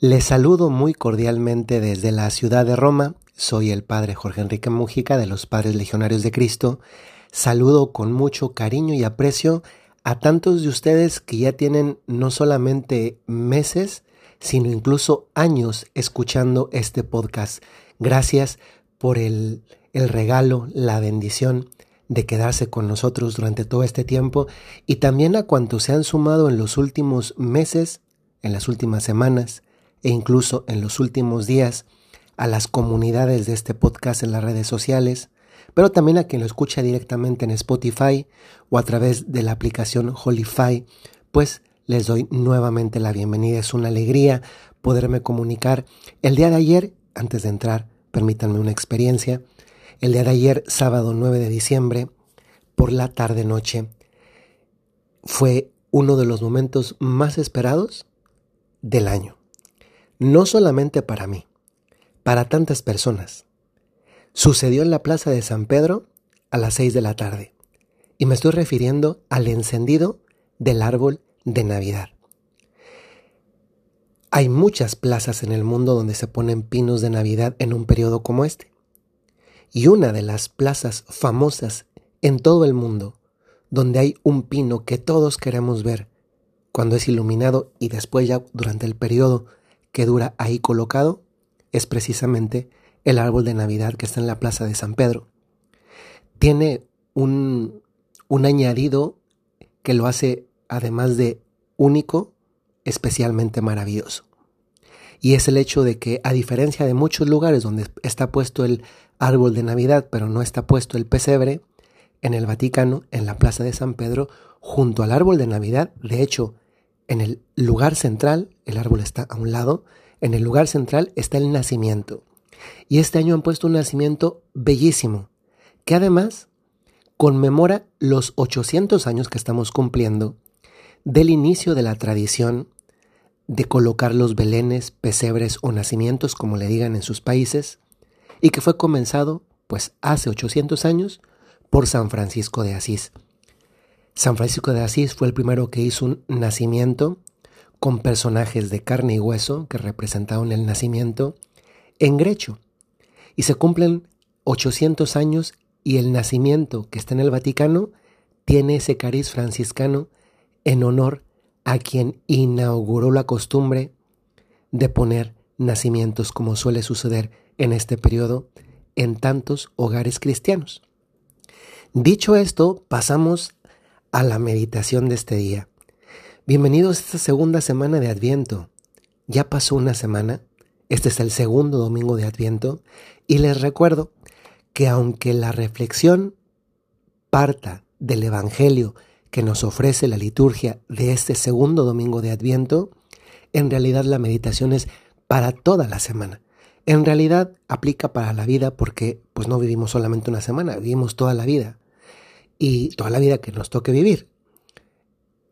Les saludo muy cordialmente desde la ciudad de Roma. Soy el padre Jorge Enrique Mujica de los Padres Legionarios de Cristo. Saludo con mucho cariño y aprecio a tantos de ustedes que ya tienen no solamente meses, sino incluso años escuchando este podcast. Gracias por el, el regalo, la bendición de quedarse con nosotros durante todo este tiempo y también a cuantos se han sumado en los últimos meses, en las últimas semanas e incluso en los últimos días a las comunidades de este podcast en las redes sociales, pero también a quien lo escucha directamente en Spotify o a través de la aplicación Holify, pues les doy nuevamente la bienvenida. Es una alegría poderme comunicar. El día de ayer, antes de entrar, permítanme una experiencia. El día de ayer, sábado 9 de diciembre, por la tarde-noche, fue uno de los momentos más esperados del año no solamente para mí, para tantas personas. Sucedió en la Plaza de San Pedro a las seis de la tarde, y me estoy refiriendo al encendido del árbol de Navidad. Hay muchas plazas en el mundo donde se ponen pinos de Navidad en un periodo como este. Y una de las plazas famosas en todo el mundo, donde hay un pino que todos queremos ver cuando es iluminado y después ya durante el periodo que dura ahí colocado es precisamente el árbol de Navidad que está en la plaza de San Pedro. Tiene un, un añadido que lo hace, además de único, especialmente maravilloso. Y es el hecho de que, a diferencia de muchos lugares donde está puesto el árbol de Navidad, pero no está puesto el pesebre, en el Vaticano, en la Plaza de San Pedro, junto al árbol de Navidad, de hecho, en el lugar central, el árbol está a un lado, en el lugar central está el nacimiento. Y este año han puesto un nacimiento bellísimo, que además conmemora los 800 años que estamos cumpliendo del inicio de la tradición de colocar los belenes, pesebres o nacimientos, como le digan en sus países, y que fue comenzado, pues hace 800 años, por San Francisco de Asís. San Francisco de Asís fue el primero que hizo un nacimiento con personajes de carne y hueso que representaron el nacimiento en Grecho. Y se cumplen 800 años y el nacimiento que está en el Vaticano tiene ese cariz franciscano en honor a quien inauguró la costumbre de poner nacimientos como suele suceder en este periodo en tantos hogares cristianos. Dicho esto, pasamos a la meditación de este día. Bienvenidos a esta segunda semana de Adviento. Ya pasó una semana, este es el segundo domingo de Adviento, y les recuerdo que aunque la reflexión parta del Evangelio que nos ofrece la liturgia de este segundo domingo de Adviento, en realidad la meditación es para toda la semana. En realidad aplica para la vida porque pues no vivimos solamente una semana, vivimos toda la vida y toda la vida que nos toque vivir,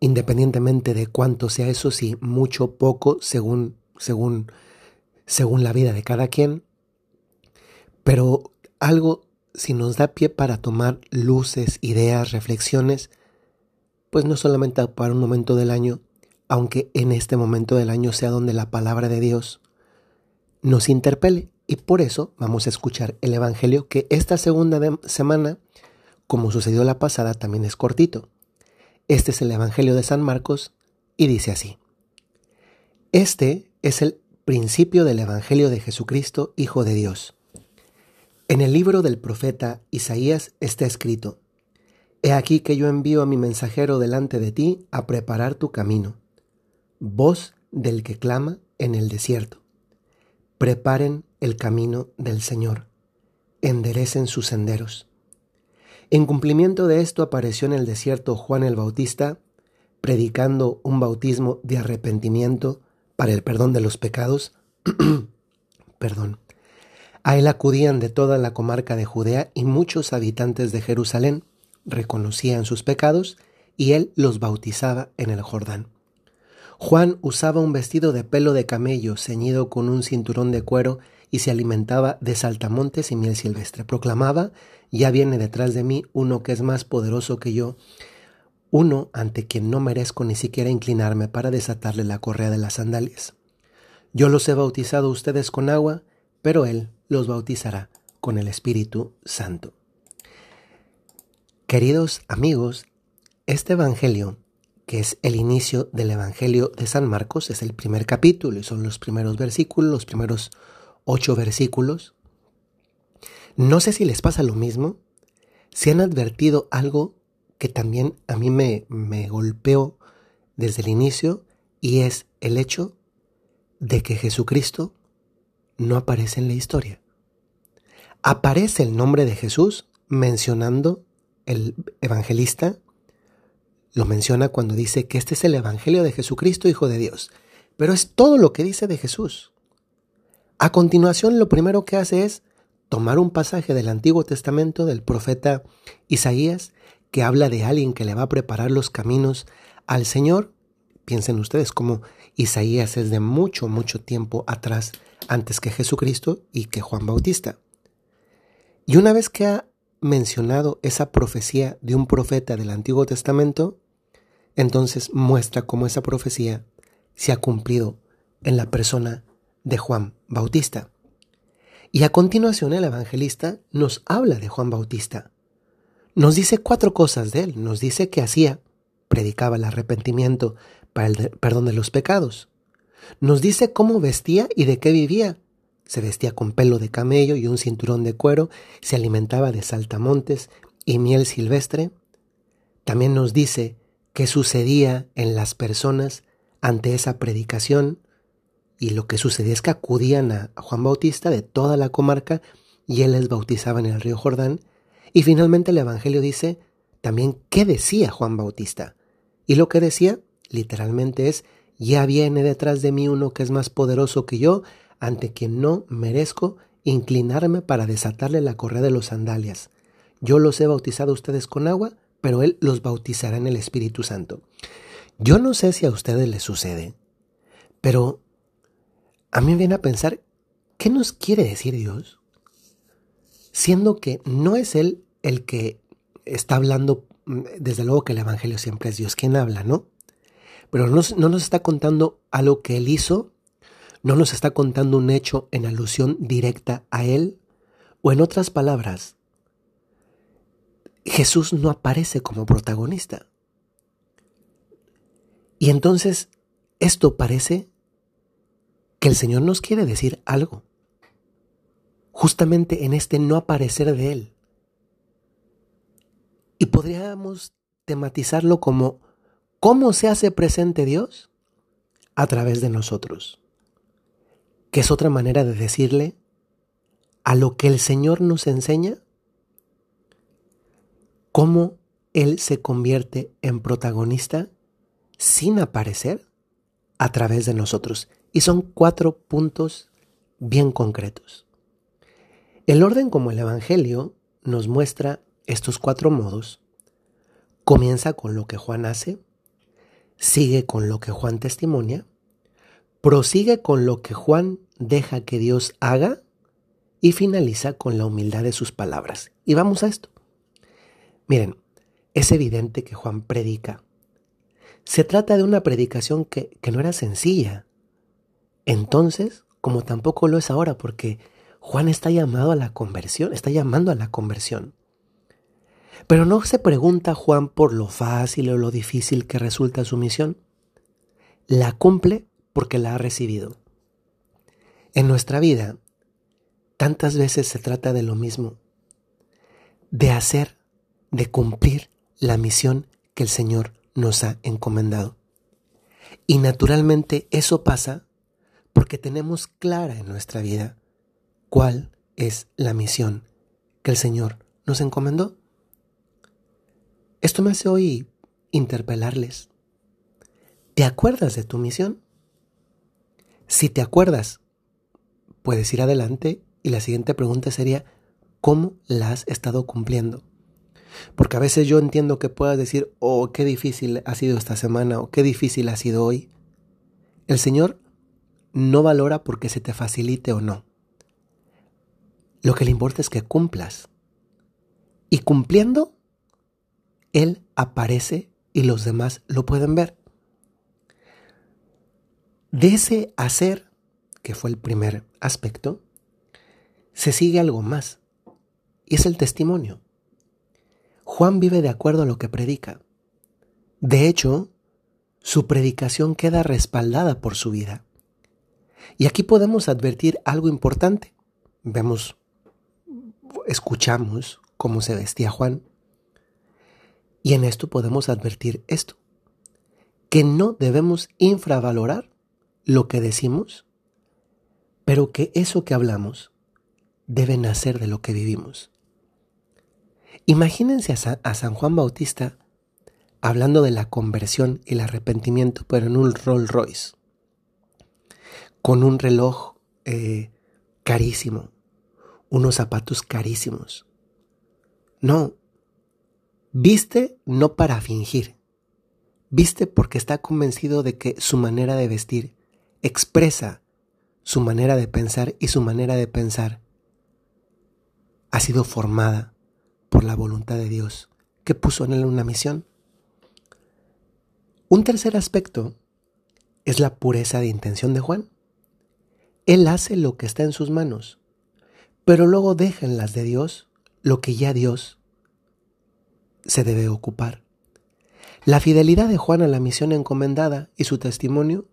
independientemente de cuánto sea eso, si mucho, poco, según, según, según la vida de cada quien. Pero algo, si nos da pie para tomar luces, ideas, reflexiones, pues no solamente para un momento del año, aunque en este momento del año sea donde la palabra de Dios nos interpele. Y por eso vamos a escuchar el Evangelio que esta segunda semana como sucedió la pasada, también es cortito. Este es el Evangelio de San Marcos y dice así. Este es el principio del Evangelio de Jesucristo, Hijo de Dios. En el libro del profeta Isaías está escrito, He aquí que yo envío a mi mensajero delante de ti a preparar tu camino. Voz del que clama en el desierto. Preparen el camino del Señor. Enderecen sus senderos. En cumplimiento de esto apareció en el desierto Juan el Bautista, predicando un bautismo de arrepentimiento para el perdón de los pecados. perdón. A él acudían de toda la comarca de Judea y muchos habitantes de Jerusalén reconocían sus pecados y él los bautizaba en el Jordán. Juan usaba un vestido de pelo de camello ceñido con un cinturón de cuero y se alimentaba de saltamontes y miel silvestre. Proclamaba ya viene detrás de mí uno que es más poderoso que yo, uno ante quien no merezco ni siquiera inclinarme para desatarle la correa de las sandalias. Yo los he bautizado a ustedes con agua, pero Él los bautizará con el Espíritu Santo. Queridos amigos, este Evangelio, que es el inicio del Evangelio de San Marcos, es el primer capítulo y son los primeros versículos, los primeros ocho versículos. No sé si les pasa lo mismo, si han advertido algo que también a mí me, me golpeó desde el inicio y es el hecho de que Jesucristo no aparece en la historia. Aparece el nombre de Jesús mencionando el evangelista, lo menciona cuando dice que este es el Evangelio de Jesucristo, Hijo de Dios. Pero es todo lo que dice de Jesús. A continuación, lo primero que hace es tomar un pasaje del Antiguo Testamento del profeta Isaías que habla de alguien que le va a preparar los caminos al Señor. Piensen ustedes cómo Isaías es de mucho, mucho tiempo atrás, antes que Jesucristo y que Juan Bautista. Y una vez que ha mencionado esa profecía de un profeta del Antiguo Testamento, entonces muestra cómo esa profecía se ha cumplido en la persona de Juan Bautista. Y a continuación el evangelista nos habla de Juan Bautista. Nos dice cuatro cosas de él. Nos dice que hacía, predicaba el arrepentimiento para el perdón de los pecados. Nos dice cómo vestía y de qué vivía. Se vestía con pelo de camello y un cinturón de cuero, se alimentaba de saltamontes y miel silvestre. También nos dice qué sucedía en las personas ante esa predicación, y lo que sucedía es que acudían a Juan Bautista de toda la comarca y él les bautizaba en el río Jordán. Y finalmente el Evangelio dice también qué decía Juan Bautista. Y lo que decía literalmente es, ya viene detrás de mí uno que es más poderoso que yo, ante quien no merezco inclinarme para desatarle la correa de los sandalias. Yo los he bautizado a ustedes con agua, pero Él los bautizará en el Espíritu Santo. Yo no sé si a ustedes les sucede, pero a mí me viene a pensar, ¿qué nos quiere decir Dios? Siendo que no es Él el que está hablando, mm, desde luego que el Evangelio siempre es Dios quien habla, ¿no? Pero no, no nos está contando algo que Él hizo no nos está contando un hecho en alusión directa a Él, o en otras palabras, Jesús no aparece como protagonista. Y entonces esto parece que el Señor nos quiere decir algo, justamente en este no aparecer de Él. Y podríamos tematizarlo como ¿cómo se hace presente Dios? A través de nosotros que es otra manera de decirle a lo que el Señor nos enseña, cómo Él se convierte en protagonista sin aparecer a través de nosotros. Y son cuatro puntos bien concretos. El orden como el Evangelio nos muestra estos cuatro modos. Comienza con lo que Juan hace, sigue con lo que Juan testimonia, prosigue con lo que Juan deja que Dios haga y finaliza con la humildad de sus palabras. Y vamos a esto. Miren, es evidente que Juan predica. Se trata de una predicación que, que no era sencilla. Entonces, como tampoco lo es ahora, porque Juan está llamado a la conversión, está llamando a la conversión. Pero no se pregunta Juan por lo fácil o lo difícil que resulta su misión. La cumple porque la ha recibido. En nuestra vida, tantas veces se trata de lo mismo, de hacer, de cumplir la misión que el Señor nos ha encomendado. Y naturalmente eso pasa porque tenemos clara en nuestra vida cuál es la misión que el Señor nos encomendó. Esto me hace hoy interpelarles. ¿Te acuerdas de tu misión? Si te acuerdas, puedes ir adelante y la siguiente pregunta sería, ¿cómo la has estado cumpliendo? Porque a veces yo entiendo que puedas decir, oh, qué difícil ha sido esta semana o qué difícil ha sido hoy. El Señor no valora porque se te facilite o no. Lo que le importa es que cumplas. Y cumpliendo, Él aparece y los demás lo pueden ver. De ese hacer que fue el primer aspecto, se sigue algo más, y es el testimonio. Juan vive de acuerdo a lo que predica. De hecho, su predicación queda respaldada por su vida. Y aquí podemos advertir algo importante. Vemos, escuchamos cómo se vestía Juan. Y en esto podemos advertir esto, que no debemos infravalorar lo que decimos, pero que eso que hablamos debe nacer de lo que vivimos. Imagínense a San Juan Bautista hablando de la conversión y el arrepentimiento, pero en un Rolls Royce, con un reloj eh, carísimo, unos zapatos carísimos. No, viste no para fingir, viste porque está convencido de que su manera de vestir expresa su manera de pensar y su manera de pensar ha sido formada por la voluntad de Dios que puso en él una misión. Un tercer aspecto es la pureza de intención de Juan. Él hace lo que está en sus manos, pero luego deja en las de Dios lo que ya Dios se debe ocupar. La fidelidad de Juan a la misión encomendada y su testimonio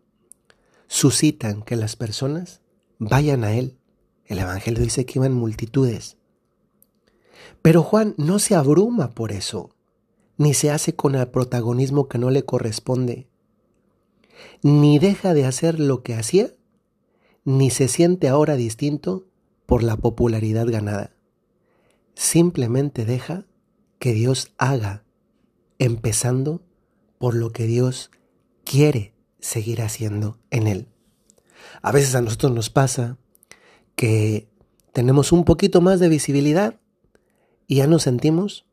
suscitan que las personas vayan a Él. El Evangelio dice que iban multitudes. Pero Juan no se abruma por eso ni se hace con el protagonismo que no le corresponde, ni deja de hacer lo que hacía, ni se siente ahora distinto por la popularidad ganada. Simplemente deja que Dios haga, empezando por lo que Dios quiere seguir haciendo en él. A veces a nosotros nos pasa que tenemos un poquito más de visibilidad y ya nos sentimos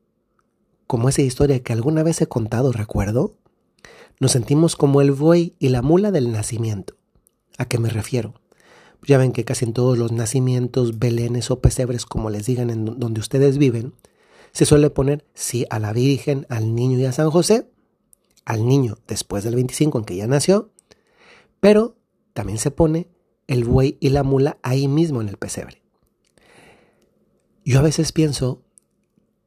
como esa historia que alguna vez he contado, recuerdo, nos sentimos como el buey y la mula del nacimiento. ¿A qué me refiero? Ya ven que casi en todos los nacimientos, belenes o pesebres, como les digan en donde ustedes viven, se suele poner sí a la Virgen, al niño y a San José, al niño después del 25 en que ya nació, pero también se pone el buey y la mula ahí mismo en el pesebre. Yo a veces pienso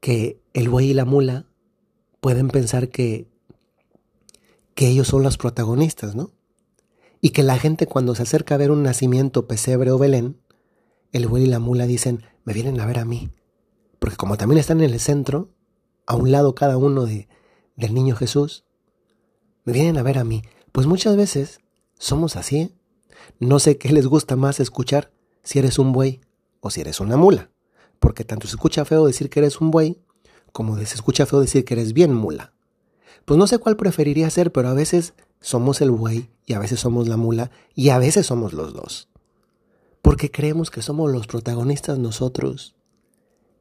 que el buey y la mula pueden pensar que, que ellos son los protagonistas, ¿no? Y que la gente cuando se acerca a ver un nacimiento, pesebre o Belén, el buey y la mula dicen, me vienen a ver a mí. Porque como también están en el centro, a un lado cada uno de, del niño Jesús, me vienen a ver a mí. Pues muchas veces somos así. ¿eh? No sé qué les gusta más escuchar si eres un buey o si eres una mula porque tanto se escucha feo decir que eres un buey, como se escucha feo decir que eres bien mula. Pues no sé cuál preferiría ser, pero a veces somos el buey y a veces somos la mula y a veces somos los dos. Porque creemos que somos los protagonistas nosotros.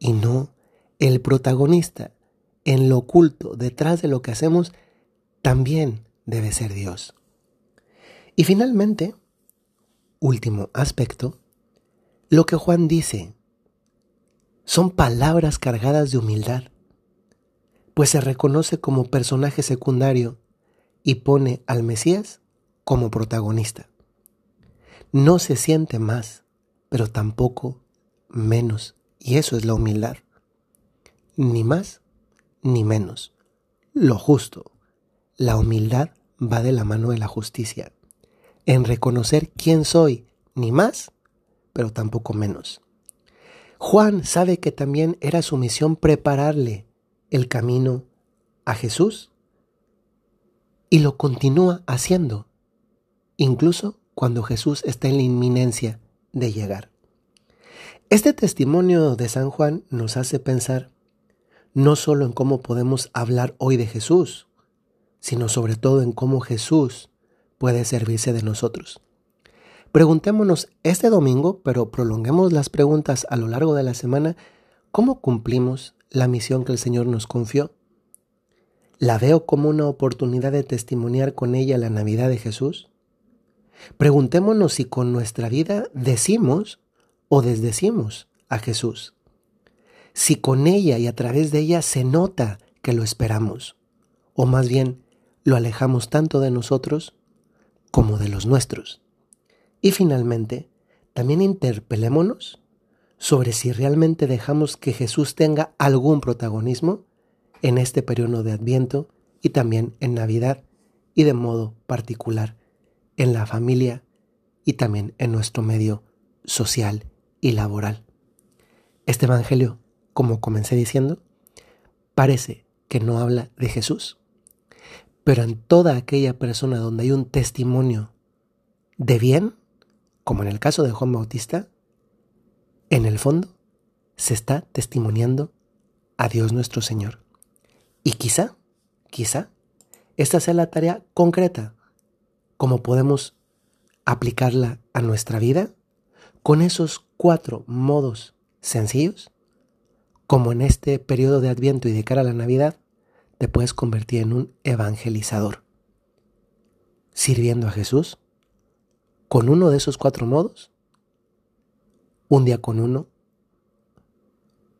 Y no, el protagonista en lo oculto, detrás de lo que hacemos, también debe ser Dios. Y finalmente, último aspecto, lo que Juan dice son palabras cargadas de humildad, pues se reconoce como personaje secundario y pone al Mesías como protagonista. No se siente más, pero tampoco menos, y eso es la humildad. Ni más ni menos. Lo justo. La humildad va de la mano de la justicia, en reconocer quién soy, ni más, pero tampoco menos. Juan sabe que también era su misión prepararle el camino a Jesús y lo continúa haciendo, incluso cuando Jesús está en la inminencia de llegar. Este testimonio de San Juan nos hace pensar no solo en cómo podemos hablar hoy de Jesús, sino sobre todo en cómo Jesús puede servirse de nosotros. Preguntémonos este domingo, pero prolonguemos las preguntas a lo largo de la semana, ¿cómo cumplimos la misión que el Señor nos confió? ¿La veo como una oportunidad de testimoniar con ella la Navidad de Jesús? Preguntémonos si con nuestra vida decimos o desdecimos a Jesús. Si con ella y a través de ella se nota que lo esperamos, o más bien lo alejamos tanto de nosotros como de los nuestros. Y finalmente, también interpelémonos sobre si realmente dejamos que Jesús tenga algún protagonismo en este periodo de Adviento y también en Navidad y de modo particular en la familia y también en nuestro medio social y laboral. Este Evangelio, como comencé diciendo, parece que no habla de Jesús, pero en toda aquella persona donde hay un testimonio de bien, como en el caso de Juan Bautista, en el fondo se está testimoniando a Dios nuestro Señor. Y quizá, quizá, esta sea la tarea concreta, como podemos aplicarla a nuestra vida con esos cuatro modos sencillos, como en este periodo de Adviento y de cara a la Navidad, te puedes convertir en un evangelizador, sirviendo a Jesús con uno de esos cuatro modos, un día con uno,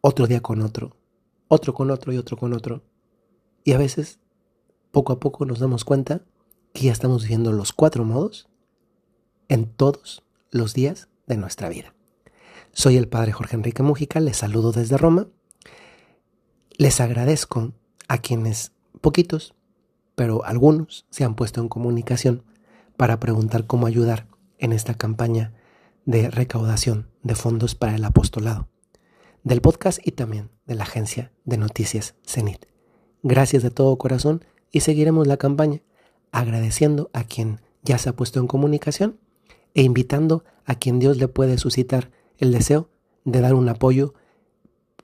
otro día con otro, otro con otro y otro con otro. Y a veces, poco a poco nos damos cuenta que ya estamos viviendo los cuatro modos en todos los días de nuestra vida. Soy el Padre Jorge Enrique Mújica, les saludo desde Roma. Les agradezco a quienes, poquitos, pero algunos, se han puesto en comunicación para preguntar cómo ayudar en esta campaña de recaudación de fondos para el apostolado del podcast y también de la agencia de noticias CENIT. Gracias de todo corazón y seguiremos la campaña agradeciendo a quien ya se ha puesto en comunicación e invitando a quien Dios le puede suscitar el deseo de dar un apoyo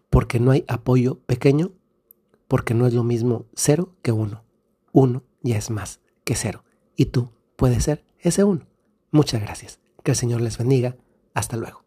porque no hay apoyo pequeño, porque no es lo mismo cero que uno. Uno ya es más que cero y tú puedes ser ese uno. Muchas gracias. Que el Señor les bendiga. Hasta luego.